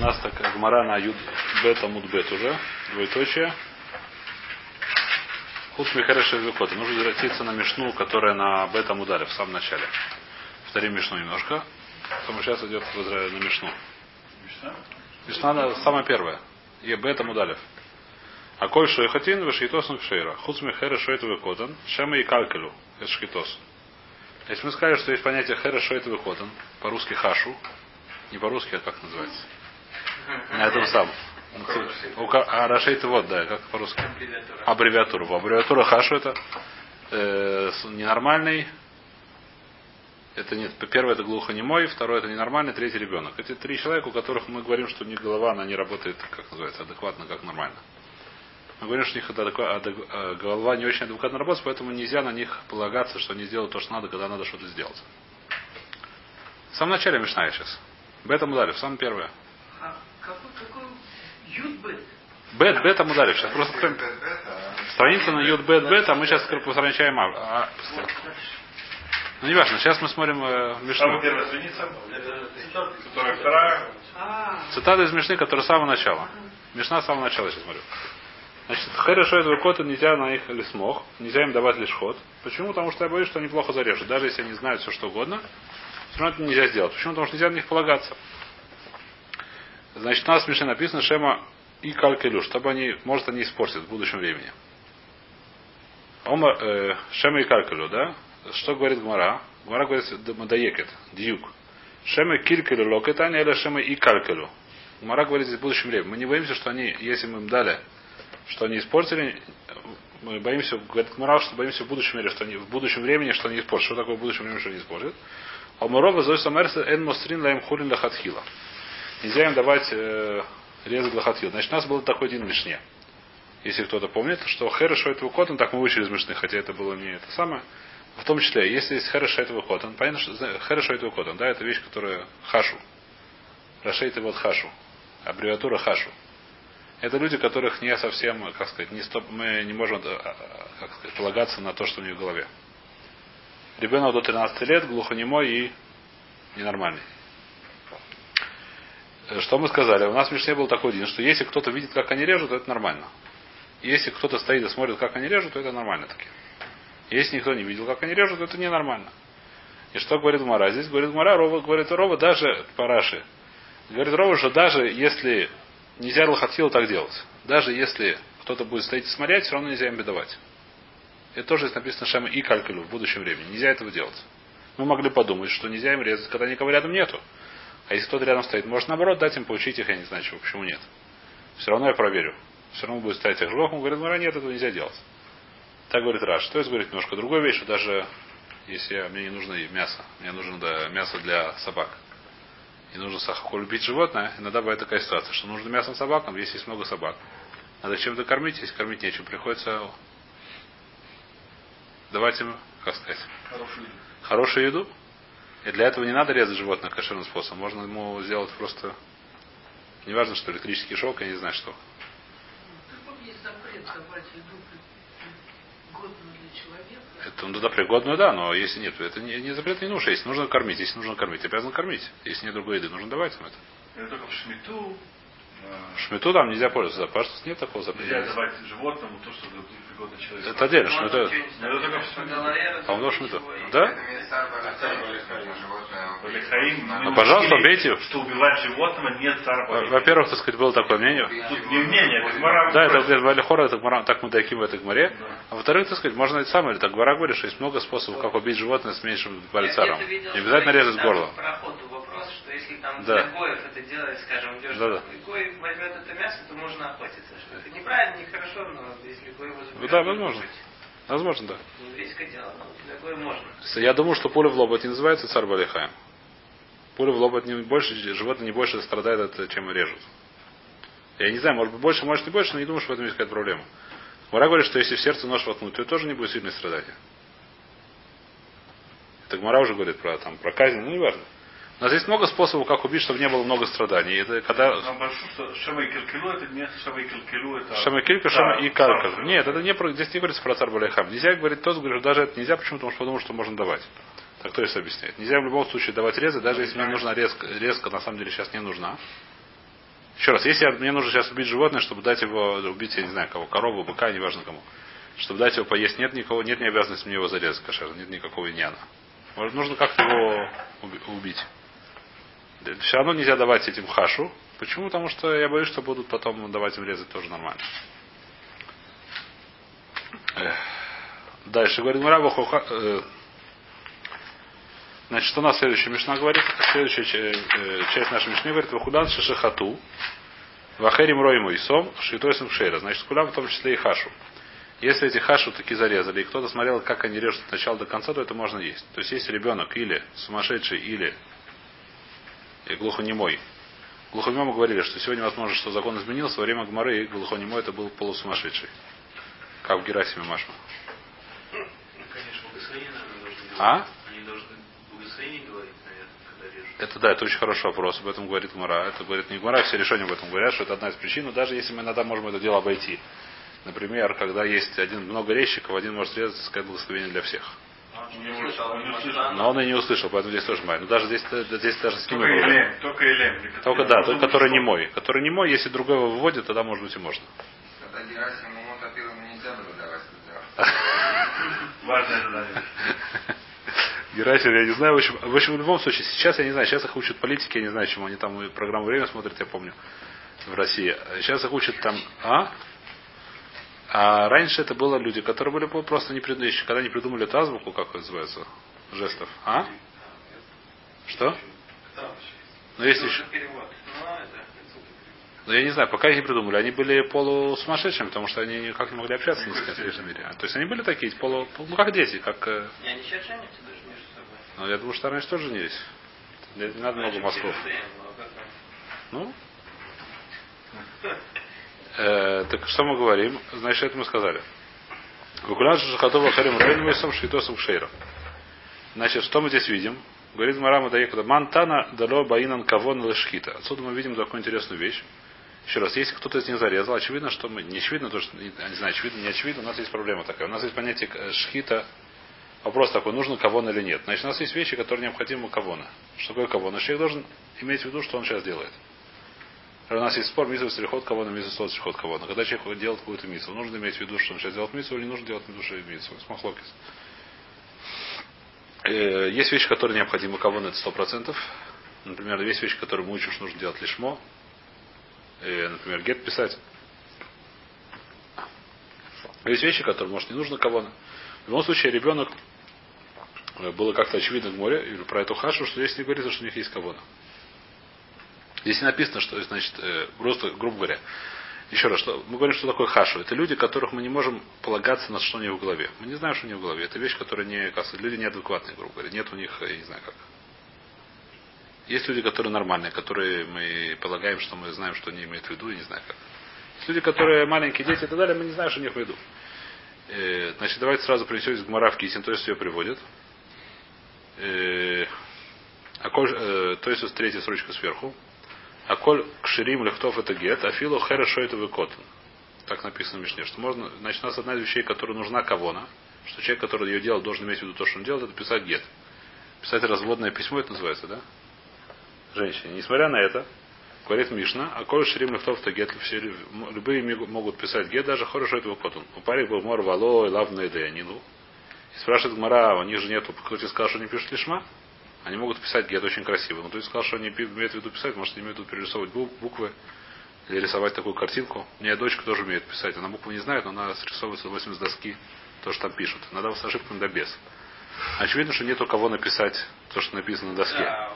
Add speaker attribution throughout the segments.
Speaker 1: нас так Гмара на Юд Бета Мудбет уже, двоеточие. Худ Михареша Векота. Нужно возвратиться на Мишну, которая на Бета Мударе в самом начале. Повторим Мишну немножко. Потом сейчас идет на Мишну. Мишна самая первая. И Бета Мудалев. А коль шойхатин вешхитосн кшейра. Худ Михареша Шойт Векотан. Шема и Калькелю. Это шхитос. Если мы скажем, что есть понятие Хера Шойт Векотан, по-русски Хашу, не по-русски, а как называется? На этом самом. А Рашейт вот, да, как по-русски. Аббревиатура. Аббревиатура Хашу это э, ненормальный. Это нет. Первое это глухонемой, второе это ненормальный, третий ребенок. Эти три человека, у которых мы говорим, что у них голова, она не работает, как называется, адекватно, как нормально. Мы говорим, что у них это голова не очень адекватно работает, поэтому нельзя на них полагаться, что они сделают то, что надо, когда надо что-то сделать. В самом начале Мишная сейчас. Бета Мударев, самое первое.
Speaker 2: Какой, какой Юд-бет?
Speaker 1: Бет, бета Мударев. Сейчас просто откроем. Страница на Юд Бет Бет, а мы сейчас посранчаем а, а, Ну не важно, сейчас мы смотрим э, Мишну.
Speaker 3: Самая первая страница, которая вторая.
Speaker 2: А,
Speaker 1: Цитата из Мишны, которая с самого начала. Мишна с самого начала сейчас смотрю. Значит, хорошо этого кота нельзя на их лисмох, нельзя им давать лишь ход. Почему? Потому что я боюсь, что они плохо зарежут. Даже если они знают все что угодно, все равно это нельзя сделать. Почему? Потому что нельзя на них полагаться. Значит, у нас в Мишне написано Шема и Калькелю, чтобы они, может, они испортят в будущем времени. Ома, э, Шема и Калькелю, да? Что говорит Гмара? Гмара говорит Мадаекет, Дьюк. Шема Килькелю локетани, или Шема и Калькелю. Гмара говорит здесь в будущем времени. Мы не боимся, что они, если мы им дали, что они испортили, мы боимся, говорит Гмара, что боимся в будущем мире, что они, в будущем времени, что они испортят. Что такое в будущем времени, что они испортят? אמר רבא זאת אומרת אין מוסרין להם חולין לכתחילה. Нельзя им давать э, резать לכתחילה. Значит, у нас был такой один в Мишне. Если кто-то помнит, что חרש שוטה וקטן, так мы вышли из Мишны, хотя это было не это самое. В том числе, если есть חרש שוטה וקטן, понятно, что חרש שוטה וקטן, да, это вещь, которая хашу. Рашейт вот хашу. Аббревиатура хашу. Это люди, которых не совсем, как сказать, не стоп, мы не можем как сказать, полагаться на то, что у них в голове. Ребенок до 13 лет, глухонемой и ненормальный. Что мы сказали? У нас в Мишне был такой день, что если кто-то видит, как они режут, то это нормально. Если кто-то стоит и смотрит, как они режут, то это нормально таки. Если никто не видел, как они режут, то это ненормально. И что говорит Мара? Здесь говорит Мара, Рова, говорит Рова, даже Параши. Говорит Рова, что даже если нельзя Лохатхилу так делать, даже если кто-то будет стоять и смотреть, все равно нельзя им бедовать. Это тоже есть написано Шема и Калькулю в будущем времени. Нельзя этого делать. Мы могли подумать, что нельзя им резать, когда никого рядом нету. А если кто-то рядом стоит, может наоборот дать им поучить их, я не знаю чего, почему нет. Все равно я проверю. Все равно будет стоять их жлох, он говорит, ну нет, этого нельзя делать. Так говорит Раш. То есть говорит немножко другой вещь, что даже если я, мне не нужно мясо, мне нужно да, мясо для собак. И нужно сахаху любить животное, иногда бывает такая ситуация, что нужно мясо собакам, если есть много собак. Надо чем-то кормить, если кормить нечем, приходится давать им, как сказать,
Speaker 3: Хорошую еду.
Speaker 1: хорошую еду. И для этого не надо резать животное кошерным способом. Можно ему сделать просто, неважно, что электрический шок, я не знаю что. Это ну, да, пригодную, да, но если нет, это не, не запрет не нужно. Если нужно кормить, если нужно кормить, обязан кормить. Если нет другой еды, нужно давать им это.
Speaker 3: Это только в шмиту.
Speaker 1: Шмету там нельзя пользоваться, пожалуйста, нет такого
Speaker 3: Нельзя
Speaker 1: запрета.
Speaker 3: давать животному то, что пригодно человеку.
Speaker 1: Это отдельно, шмету.
Speaker 3: Ну, в шмиту.
Speaker 1: По-моему, шмету. Да? Ну, пожалуйста, убейте.
Speaker 3: Что убивать животного нет царь
Speaker 1: Во-первых, так сказать, было такое мнение.
Speaker 3: Тут не мнение, это Гмара
Speaker 1: Да, это Валихора, это Гмара, так мы дайким в этой гмаре. А во-вторых, так сказать, можно это самое, так Гмара говорит, что есть много способов, как убить животное с меньшим
Speaker 4: видел,
Speaker 1: Не обязательно резать горло.
Speaker 4: Если там
Speaker 1: Да.
Speaker 4: для гоев это делать, скажем, идешь,
Speaker 1: Да, да.
Speaker 4: и гой возьмет это мясо, то можно охотиться. Что это неправильно, нехорошо, но если гой его заберет,
Speaker 1: да, возможно. Возможно, да.
Speaker 4: Не еврейское дело, но для гоя можно.
Speaker 1: Я думаю, что пуля в лоб это не называется царь Балихаем. Пуля в лоб это не больше, животное не больше страдает от, чем режут. Я не знаю, может быть больше, может не больше, но не думаю, что в этом есть какая-то проблема. Мара говорит, что если в сердце нож воткнуть, то тоже не будет сильное страдание. Это Гмара уже говорит про, там, про казнь, ну не важно. У нас есть много способов, как убить, чтобы не было много страданий. Это когда
Speaker 3: Шама и Килкилу это не и Килкилу это...
Speaker 1: И
Speaker 3: царь.
Speaker 1: Нет, это не про, здесь не говорится про царь Баляхам. Нельзя говорить тот, говорит, даже это нельзя, почему? Потому что подумал, что можно давать. Так кто это объясняет? Нельзя в любом случае давать резы, даже если мне нужна резка, резка на самом деле сейчас не нужна. Еще раз, если мне нужно сейчас убить животное, чтобы дать его, убить, я не знаю кого, корову, быка, неважно кому. Чтобы дать его поесть, нет никого, нет ни обязанности мне его зарезать кошер, нет никакого иньяна. Может, нужно как-то его уби- убить. Все равно нельзя давать этим хашу. Почему? Потому что я боюсь, что будут потом давать им резать тоже нормально. Дальше говорит Мураба Хуха. э, Значит, у нас следующая Мишна говорит, следующая э, часть нашей Мишны говорит, Вахудан Шишахату, Вахерим Ройму и Сом, Шитойсом Кшейра. Значит, Кулям в том числе и Хашу. Если эти хашу таки зарезали, и кто-то смотрел, как они режут от начала до конца, то это можно есть. То есть, если ребенок или сумасшедший, или и глухонемой. Мы говорили, что сегодня возможно, что закон изменился, во время Гмары глухонемой это был полусумасшедший. Как в Герасиме Машма. А?
Speaker 5: Говорить, наверное.
Speaker 1: Это да, это очень хороший вопрос. Об этом говорит Гмара. Это говорит не Гмара, все решения об этом говорят, что это одна из причин. Но даже если мы иногда можем это дело обойти. Например, когда есть один много резчиков, один может резать и сказать благословение для всех. Но он и не услышал, поэтому здесь тоже май. Но даже здесь, здесь даже с ним
Speaker 3: Только. Элем, только Элем.
Speaker 1: Только да, только который не мой. Который не мой, если другой его выводит, тогда может быть и можно.
Speaker 3: Важное задание.
Speaker 1: Герасим, я не знаю, в общем, в общем, в любом случае, сейчас я не знаю, сейчас их учат политики, я не знаю, чему они там программу время смотрят, я помню, в России. Сейчас их учат там, а? А раньше это было люди, которые были просто не придумали, когда не придумали эту азбуку, как это называется, жестов. А? Что? Ну, есть еще.
Speaker 4: перевод. Ну,
Speaker 1: я не знаю, пока их не придумали. Они были полусумасшедшими, потому что они никак не могли общаться ни с кем в конечном мире. То есть они были такие, полу, ну, как дети, как... э,
Speaker 4: И они сейчас женятся даже между собой.
Speaker 1: Ну, я думаю, что раньше тоже женились. Не, надо много мозгов.
Speaker 4: Ну?
Speaker 1: Э, так что мы говорим? Значит, это мы сказали. Гукулянша Шахатова Харим Рейнвейсом Швитосом Шейром. Значит, что мы здесь видим? Говорит Марама Даекуда. Мантана дало баинан кавон лешхита. Отсюда мы видим такую интересную вещь. Еще раз, если кто-то из них зарезал, очевидно, что мы, не очевидно, то, что, не знаю, очевидно, не очевидно, у нас есть проблема такая. У нас есть понятие э, шхита, вопрос такой, нужно кавон или нет. Значит, у нас есть вещи, которые необходимы кавона. Что такое кавон? Человек должен иметь в виду, что он сейчас делает. У нас есть спор, мизу стрихот кавона, мизу сот стрихот кавона. Когда человек делает какую-то мису, нужно иметь в виду, что он сейчас делает мису, или не нужно делать что мису. Смахлокис. Э, Есть вещи, которые необходимы кавон, это сто процентов. Например, есть вещи, которые мы учим, что нужно делать лишмо. Э, Например, гет писать. Есть вещи, которые, может, не нужно кавона. В любом случае, ребенок э, было как-то очевидно в море, про эту хашу, что здесь не говорится, что у них есть кавона. Здесь написано, что, значит, э, просто, грубо говоря, еще раз, что, мы говорим, что такое хашу. Это люди, которых мы не можем полагаться на что у них в голове. Мы не знаем, что у них в голове. Это вещь, которая не кажется. Люди неадекватные, грубо говоря. Нет у них, я не знаю как. Есть люди, которые нормальные, которые мы полагаем, что мы знаем, что они имеют в виду, и не знаю как. Есть люди, которые маленькие дети и так далее, мы не знаем, что у них в виду. Э, значит, давайте сразу принесете Гмара в Кисин, то есть ее приводит. Э, а коль- э, то есть третья строчка сверху. А коль кширим лехтов это гет, а филу хорошо это выкотан. Так написано в Мишне, что можно, значит, у нас одна из вещей, которая нужна кавона, что человек, который ее делал, должен иметь в виду то, что он делает, это писать гет. Писать разводное письмо, это называется, да? Женщине. Несмотря на это, говорит Мишна, а коль шрим лехтов то гет, все, любые могут писать гет, даже хорошо это выкотан. У парик был мор вало и лавный деянину. И спрашивает Гмара, у них же нету, кто тебе сказал, что они пишут лишма? Они могут писать гет очень красиво. Но ты сказал, что они имеют в виду писать, может, они имеют в виду перерисовывать бу- буквы или рисовать такую картинку. У меня дочка тоже умеет писать. Она буквы не знает, но она срисовывается 8 с доски, то, что там пишут. Надо с ошибками да без. Очевидно, что нет у кого написать то, что написано на доске.
Speaker 4: Да,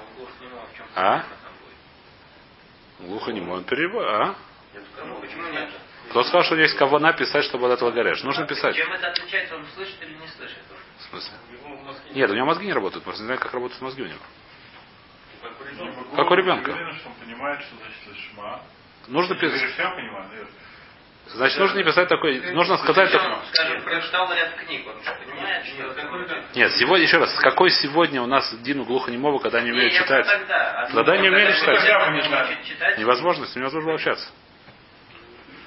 Speaker 1: А? Глухо не он перебор. А?
Speaker 4: Почему нет?
Speaker 1: Кто сказал, что есть кого написать, чтобы от этого горешь? Нужно писать.
Speaker 4: Чем это отличается, он слышит или не слышит?
Speaker 1: В смысле? Нет, у него мозги не работают, просто не знаю, как работают мозги у него. Как у ребенка.
Speaker 3: Уверен, что он понимает, что значит лишма.
Speaker 1: Нужно писать. Значит, нужно не писать такой. Нужно сказать такой.
Speaker 4: Скажем, прочитал ряд книг, он что, понимает, что это?
Speaker 1: Нет, сегодня, еще раз, какой сегодня у нас Дину глухонемого, когда не умеют читать?
Speaker 4: Тогда,
Speaker 1: не умели
Speaker 4: когда
Speaker 1: читать. Невозможно, невозможно общаться.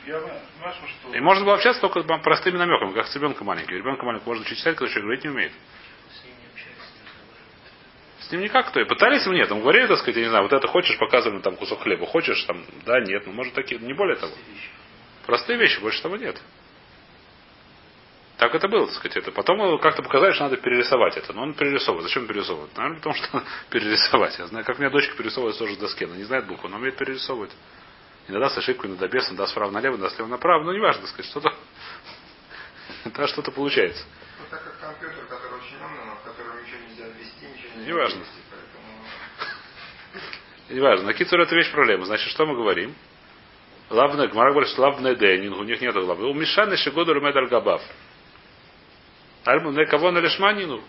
Speaker 3: Я знаю, что...
Speaker 1: И можно было общаться только простыми намеками, как с ребенком маленьким. Ребенка маленького можно учить читать, когда человек говорить не умеет. С ним никак то. И пытались ему нет. Он говорили, так сказать, я не знаю, вот это хочешь, показывали там кусок хлеба. Хочешь, там, да, нет. Ну, может, такие, не более того. Простые вещи, больше того нет. Так это было, так сказать. Это. Потом его как-то показали, что надо перерисовать это. Но он перерисовывает. Зачем перерисовывать? Наверное, потому что перерисовать. Я знаю, как у меня дочка перерисовывает тоже с доске. Она не знает букву, но умеет перерисовывать. Иногда с ошибкой, иногда без, иногда справа налево, иногда слева направо. Ну, неважно, так сказать, что-то. Да, что-то получается.
Speaker 6: Ну, так как компьютер, который очень умный, но в котором ничего нельзя ввести, ничего нельзя
Speaker 1: Неважно.
Speaker 6: поэтому...
Speaker 1: Неважно. На Кицур это вещь проблема. Значит, что мы говорим? Лавна, Гмара говорит, что лавна денинг, у них нет главы. У Мишаны Шигоду Румедар Габав. Альму не кого на лишманину.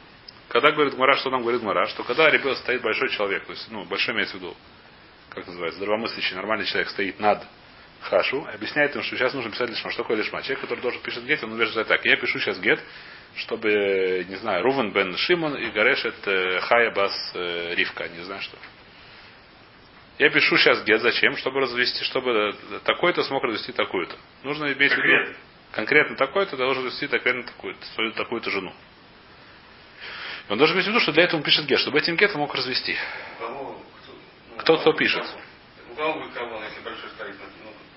Speaker 1: Когда говорит Гмара, что нам говорит Гмара, что когда ребенок стоит большой человек, то есть, ну, большой имеется в виду, как называется, здравомыслящий, нормальный человек стоит над Хашу, объясняет им, что сейчас нужно писать лишма. Что такое лишма? Человек, который должен пишет гет, он утверждает так. Я пишу сейчас гет, чтобы, не знаю, Рувен бен Шимон и Гарешет э, Хая бас э, Ривка, не знаю что. Я пишу сейчас гет, зачем? Чтобы развести, чтобы э, такой-то смог развести такую-то. Нужно иметь в виду
Speaker 3: Конкретно.
Speaker 1: такой-то должен развести конкретно такую-то, свою такую-то жену. И он должен иметь в виду, что для этого он пишет гет, чтобы этим гетом мог развести.
Speaker 5: Кого? Ну,
Speaker 1: Кто- кто пишет?
Speaker 5: У кого будет кого, если большой стоит?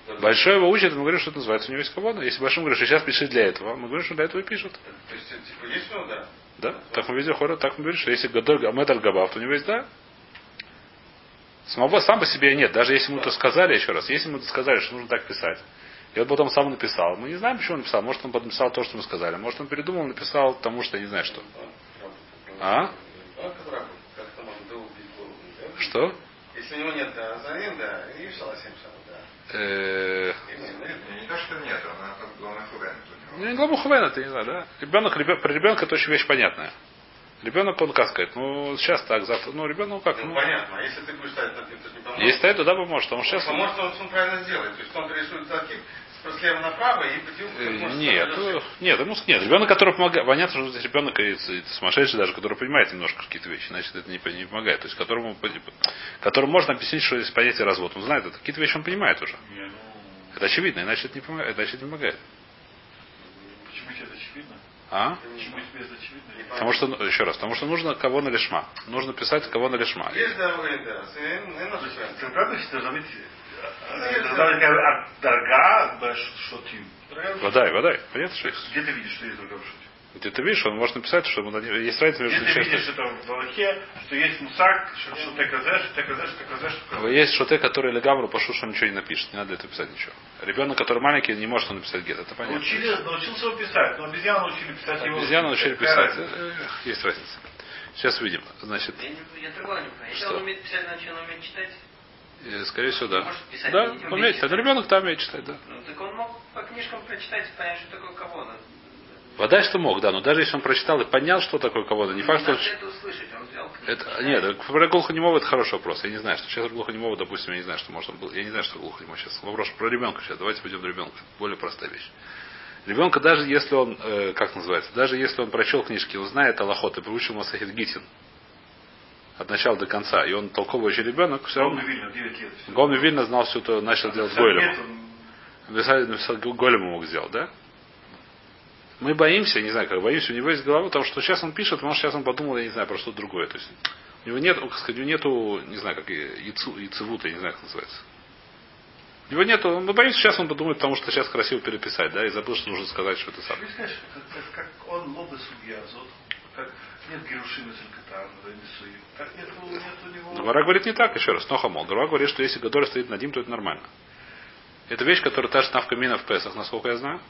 Speaker 5: Ну,
Speaker 1: Большой его учит, мы говорим, что это называется, у него есть кавона. Если большой говорит, что сейчас пишет для этого, мы говорим, что для этого и пишет.
Speaker 5: То есть, типа, есть у него, да?
Speaker 1: Да? Так мы везде хора, так мы говорим, что если Гадоль Амедаль Габав, то у него есть да. Самого сам по себе нет. Даже если ему это сказали, еще раз, если ему это сказали, что нужно так писать, и он потом сам написал. Мы не знаем, почему он написал. Может, он написал то, что мы сказали. Может, он передумал, написал тому, что я не знаю что. А?
Speaker 5: Ну, голову, да?
Speaker 1: Что?
Speaker 5: Если у него нет да, азарин, да, и шаласим шал, да. Ну,
Speaker 6: Не, то, что нет, она как главный хувен.
Speaker 1: Ну, не Гламухвен, это не знаю, да? Ребенок, ребен- про ребенка это очень вещь понятная. Ребенок, он как сказать, ну, сейчас так, завтра, ну, ребенок, ну, как,
Speaker 5: Ну,
Speaker 1: ну,
Speaker 5: понятно, а если ты будешь ставить на ты не поможет?
Speaker 1: если стоит, то да, поможет, потому что сейчас...
Speaker 5: Поможет, он, он правильно сделает. То есть он рисует закид слева направо и.
Speaker 1: Э,
Speaker 5: как можно
Speaker 1: Нет, ну, нет, ему нет, ребенок, который помогает, понятно, что здесь ребенок и, и сумасшедший даже, который понимает немножко какие-то вещи, значит, это не, не помогает. То есть, которому, которому можно объяснить, что есть понятие развод. Он знает это, какие-то вещи он понимает уже.
Speaker 3: Не, ну,
Speaker 1: Это очевидно, иначе это не помогает, иначе это не помогает.
Speaker 3: почему тебе это очевидно?
Speaker 1: А?
Speaker 3: Почему тебе это очевидно?
Speaker 1: Потому что, еще раз, потому что нужно кого на лишма. Нужно писать кого на лишма.
Speaker 5: Есть да, вы, да.
Speaker 3: Ты правда что такая дорога башотим?
Speaker 1: Водай, водай. Понятно, что есть?
Speaker 3: Где ты видишь, что есть дорога башотим?
Speaker 1: Где ты видишь, он может написать, что на- есть разница
Speaker 3: Где
Speaker 1: между
Speaker 3: ты
Speaker 1: честным-
Speaker 3: видишь это в Галахе, что есть мусак, что что ты казаешь, что ты казаешь, что ты казаешь, что ты казаешь.
Speaker 1: Есть шоте, который легамру пошу, что ничего не напишет. Не надо этого писать ничего. Ребенок, который маленький, не может он написать гет. Это понятно.
Speaker 3: Научили, научился его писать, но обезьяну научили писать его.
Speaker 1: Обезьяну научили писать. Есть разница. Сейчас увидим. Значит,
Speaker 4: Я, не, я другого не понимаю. Если
Speaker 1: Что?
Speaker 4: он умеет писать, значит он умеет читать.
Speaker 1: Э, скорее всего, да.
Speaker 4: Писать,
Speaker 1: Да,
Speaker 4: не умеет читать.
Speaker 1: Ребенок там умеет читать, да.
Speaker 4: Ну так он мог по книжкам прочитать и понять, что такое кого
Speaker 1: Вода, что мог, да, но даже если он прочитал и понял, что такое кого-то, не факт, что...
Speaker 4: Это услышать. Он взял
Speaker 1: Это, нет, про глухонемого это хороший вопрос. Я не знаю, что сейчас глухонемого, допустим, я не знаю, что может он был. Я не знаю, что глухонемой сейчас. Вопрос про ребенка сейчас. Давайте пойдем до ребенка. Более простая вещь. Ребенка, даже если он, э, как называется, даже если он прочел книжки, он знает Аллахот и выучил Масахид Гитин от начала до конца, и он толковый ребенок, все равно.
Speaker 3: Ровно видно, 9 лет.
Speaker 1: Гомни Вильна знал все это, начал делать Гойлема. Написал, написал Голема мог сделать, да? Мы боимся, не знаю, как боимся, у него есть голова, потому что сейчас он пишет, может сейчас он подумал, я не знаю, про что-то другое. То есть у него нет, как сказать, у него нету, не знаю, как яйцу, яйцевута, я не знаю, как называется. У него нету, мы боимся, сейчас он подумает, потому что сейчас красиво переписать, да, и забыл, что нужно сказать, что это
Speaker 3: это как он лобы судья, как нет герушина целькатар, несуи. Так нет, нет у него...
Speaker 1: Гвара говорит не так, еще раз, но хамол. Гвара говорит, что если Гадоль стоит над ним, то это нормально. Это вещь, которая та же навка мина в Песах, насколько я знаю.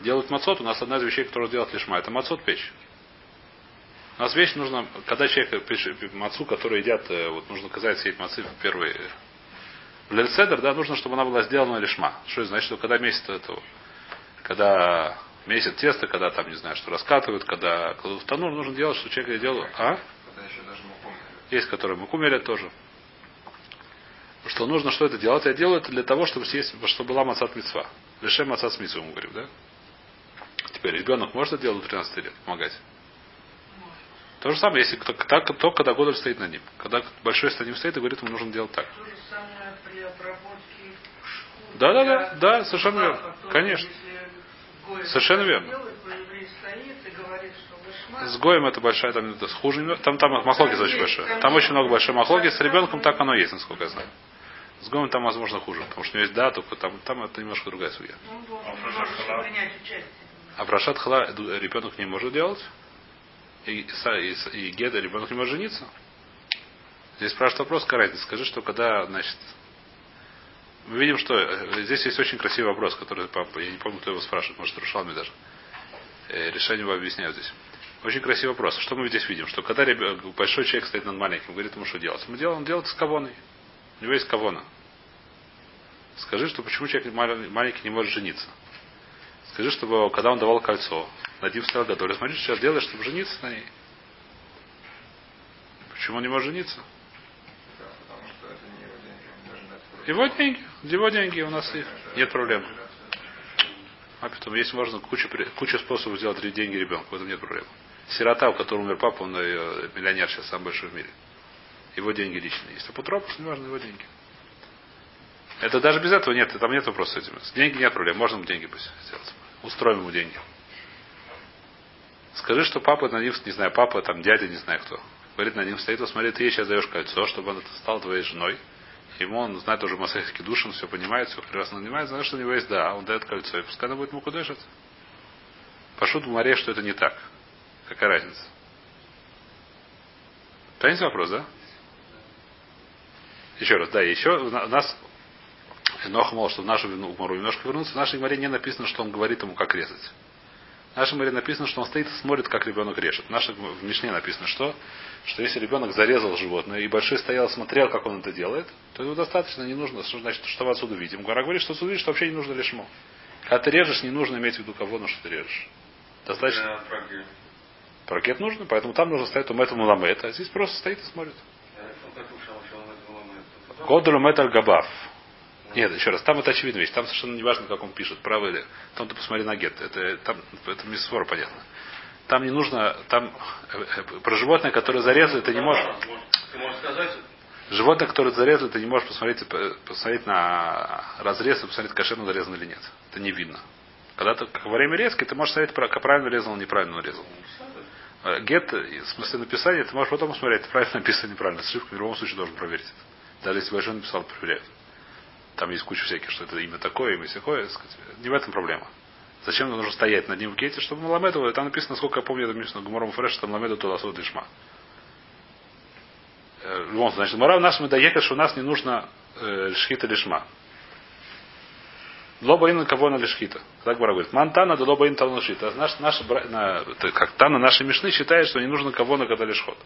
Speaker 1: Делают мацот, у нас одна из вещей, которую делать лишма, это мацот печь. У нас вещь нужно, когда человек пишет мацу, который едят, э, вот нужно сказать сеять мацы в первые. В Лельцедер, да, нужно, чтобы она была сделана лишма. Что это значит, что когда месяц этого, когда месяц теста, когда там, не знаю, что раскатывают, когда кладут в танур, нужно делать, что человек делал, а? Есть, которые муку мелят тоже. Что нужно, что это делать? Я делаю это для того, чтобы съесть, чтобы была мацат мецва. Лишем мацат мецву, мы говорим, да? Теперь ребенок может это делать до 13 лет, помогать? То же самое, если кто, так, то, когда Годоль стоит над ним. Когда большой стоит ним стоит и говорит, ему нужно делать так.
Speaker 2: То же самое при обработке шкур.
Speaker 1: Да, да, да, да, совершенно верно. Конечно.
Speaker 2: Если
Speaker 1: Совершенно верно.
Speaker 2: и.
Speaker 1: С Гоем это большая, там это хуже. Там, там махлогис очень большой. Там очень много большой махлогис. С ребенком так оно есть, насколько я знаю. С Гоем там, возможно, хуже, потому что у него есть да, только там, там это немножко другая судья.
Speaker 2: Должен
Speaker 3: А
Speaker 2: может
Speaker 3: Прошат Хала?
Speaker 1: А хла ребенок не может делать. И, са- и, с- и геда ребенок не может жениться. Здесь спрашивает вопрос, разница? Скажи, что когда, значит, мы видим, что э, здесь есть очень красивый вопрос, который папа, я не помню, кто его спрашивает, может, Рушалми даже. Э, решение его объясняют здесь. Очень красивый вопрос. Что мы здесь видим? Что когда большой человек стоит над маленьким, говорит ему, что делать. Мы делаем, он делает с кавоной. У него есть кавона. Скажи, что почему человек мал- маленький не может жениться. Скажи, чтобы когда он давал кольцо, Надив стоял готов. Смотри, что сейчас делаешь, чтобы жениться на ней. Почему он не может жениться?
Speaker 6: Да, потому что это не его деньги, он должен дать в руки.
Speaker 1: Его деньги. Его деньги у нас и нет проблем. А потом, если можно, куча, куча способов сделать деньги ребенку, в этом нет проблем. Сирота, у которого умер папа, он э, миллионер сейчас самый большой в мире. Его деньги личные. Если апотропус, не важно, его деньги. Это даже без этого нет, там нет вопроса с этим. Деньги нет проблем, можно ему деньги пусть сделать. Устроим ему деньги. Скажи, что папа на ним, не знаю, папа, там, дядя, не знаю кто. Говорит, на ним стоит, вот смотри, ты ей сейчас даешь кольцо, чтобы он стал твоей женой. Ему он знает уже Масахский душ, он все понимает, все прекрасно понимает, знает, что у него есть да, он дает кольцо, и пускай она будет ему кудышать. Пошут в море, что это не так. Какая разница? Понимаете вопрос, да? Еще раз, да, еще у на- у нас Ноха мол, что в нашу Гмару немножко вернуться. В нашей море не написано, что он говорит ему, как резать. В нашей море написано, что он стоит и смотрит, как ребенок режет. В, нашей, в Мишне написано, что, что если ребенок зарезал животное и большой стоял, смотрел, как он это делает, то его достаточно, не нужно, что значит, что мы отсюда видим. Гора говорит, что отсюда видишь, что вообще не нужно лишмо. Когда ты режешь, не нужно иметь в виду кого, на что ты режешь. Достаточно.
Speaker 5: Программе.
Speaker 1: Паркет нужно, поэтому там нужно стоять у этому ламет, а здесь просто стоит и смотрит. Кодулю металь габав. Нет, еще раз, там это очевидная вещь. Там совершенно не важно, как он пишет, право или. Там ты посмотри на гет. Это, там, это мисфор, понятно. Там не нужно, там э, э, про животное, которое зарезали, ты не можешь.
Speaker 5: Ты можешь сказать,
Speaker 1: Животное, которое зарезали, ты не можешь посмотреть, э, посмотреть на разрез и посмотреть, кошерно зарезано или нет. Это не видно. Когда ты во время резки, ты можешь смотреть, как правильно резал, неправильно нарезал. Э, Гет, в смысле написания, ты можешь потом посмотреть, правильно написано, неправильно. С ошибками в любом случае должен проверить это. Даже если большой написал, проверяют. Там есть куча всяких, что это имя такое, имя такое. Не в этом проблема. Зачем нужно стоять над ним в гете, чтобы Маламеду, там написано, сколько я помню, это написано Гумором Фреш, что Маламеду туда сот лишма. Э, В любом случае, значит, Мара в нашем доехать, что у нас не нужно э, шхита лишма. Лобаин кого на лишхита. Так Гмара говорит. Мантана да лобаин тална лишхита. Наш, наш, бра- на, как Тана нашей Мишны считает, что не нужно кого на когда лишхот.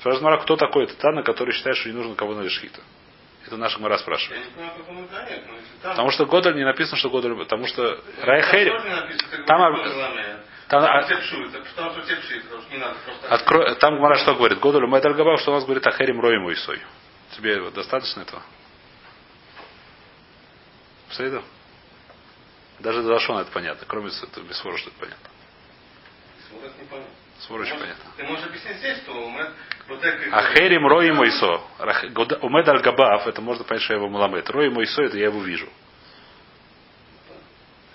Speaker 1: Спрашивает Гмара, кто такой это Тана, который считает, что не нужно кого на лишхита. Это
Speaker 5: но если там...
Speaker 1: Потому что Годаль не написано, что Годаль, потому что Райхери,
Speaker 5: Там
Speaker 1: Там, там, откро- там Гмара что говорит? Годаль Мэдаль Габав, что у нас говорит Ахерим Роем Уисой. Тебе достаточно этого? Сейда? Даже за Лашона это понятно, кроме без свора, что это понятно.
Speaker 5: Вот это не Может,
Speaker 1: понятно.
Speaker 5: Ты можешь объяснить здесь, что как...
Speaker 1: Ахерим Рои Мойсо. Умед Аль Габав, это можно понять, что я его маламет. Рои Мойсо, это я его вижу.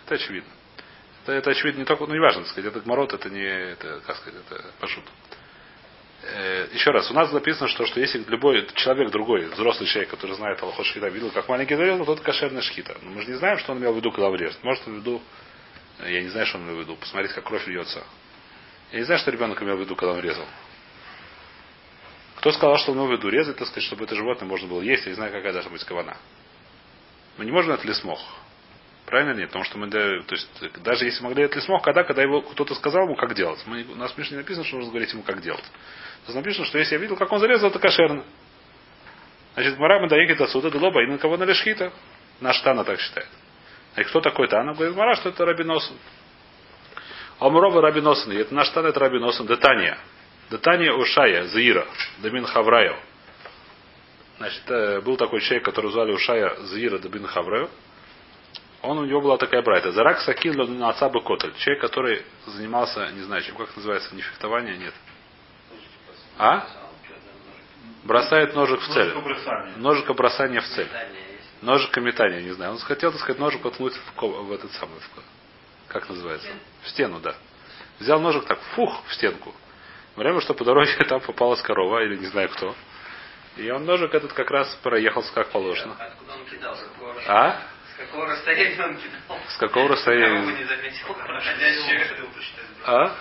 Speaker 1: Это очевидно. Это, это очевидно не только, ну не важно, так сказать, это гморот, это не, это, как сказать, это пошут. Э, еще раз, у нас написано, что, что если любой человек другой, взрослый человек, который знает Аллахот Шхита, видел, как маленький зарезал, то это кошерная шхита. Но мы же не знаем, что он имел в виду, когда врежет. Может, он в виду, э, я не знаю, что он имел в виду, посмотреть, как кровь льется. Я не знаю, что ребенок имел в виду, когда он резал. Кто сказал, что он имел в виду резать, так сказать, чтобы это животное можно было есть, я не знаю, какая должна быть кавана. Мы не можем это лесмох. Правильно нет? Потому что мы, то есть, даже если могли это лесмох, когда, когда его кто-то сказал ему, как делать. Мы, у нас в Мишне не написано, что нужно говорить ему, как делать. Нас написано, что если я видел, как он зарезал, это кошерно. Значит, Мара доехать отсюда, Делоба, и на кого на лешхита. Наш Тана так считает. А кто такой Тана? Говорит, Мара, что это Рабиносен. Омрова Рабиносен. Это наш Тана, это Рабиносен. Детания. Детания Ушая, Заира, Дамин Хаврайо. Значит, э, был такой человек, который звали Ушая Заира Дамин Хаврайо. Он у него была такая брайта. Зарак Сакин на отца бы Котель. Человек, который занимался, не знаю, чем, как называется, не фехтование, нет. А? Бросает ножик в цель. Ножика бросания в цель. Ножика метания, не знаю. Он хотел, так сказать, ножик воткнуть в, в этот самый. В... как называется? В стену, да. Взял ножик так, фух, в стенку. Время, что по дороге там попалась корова, или не знаю кто. И он ножик этот как раз проехал как положено.
Speaker 4: Откуда он кидал? С какого,
Speaker 1: А?
Speaker 4: с какого расстояния он кидал?
Speaker 1: С какого расстояния?
Speaker 4: не заметил.
Speaker 1: А?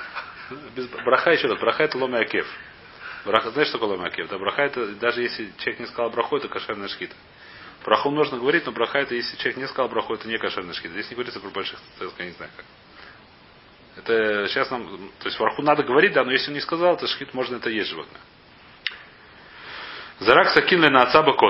Speaker 1: Без, браха еще раз. Браха это ломя акев. Браха, знаешь, что такое ломя акев? Да, браха это, даже если человек не сказал браху, это кошерная шкита. Браху можно говорить, но браха это, если человек не сказал браху, это не кошерная шкита. Здесь не говорится про больших я не знаю как. Это сейчас нам, то есть браху надо говорить, да, но если он не сказал, то шхит можно это есть животное. Зарак сакин на отца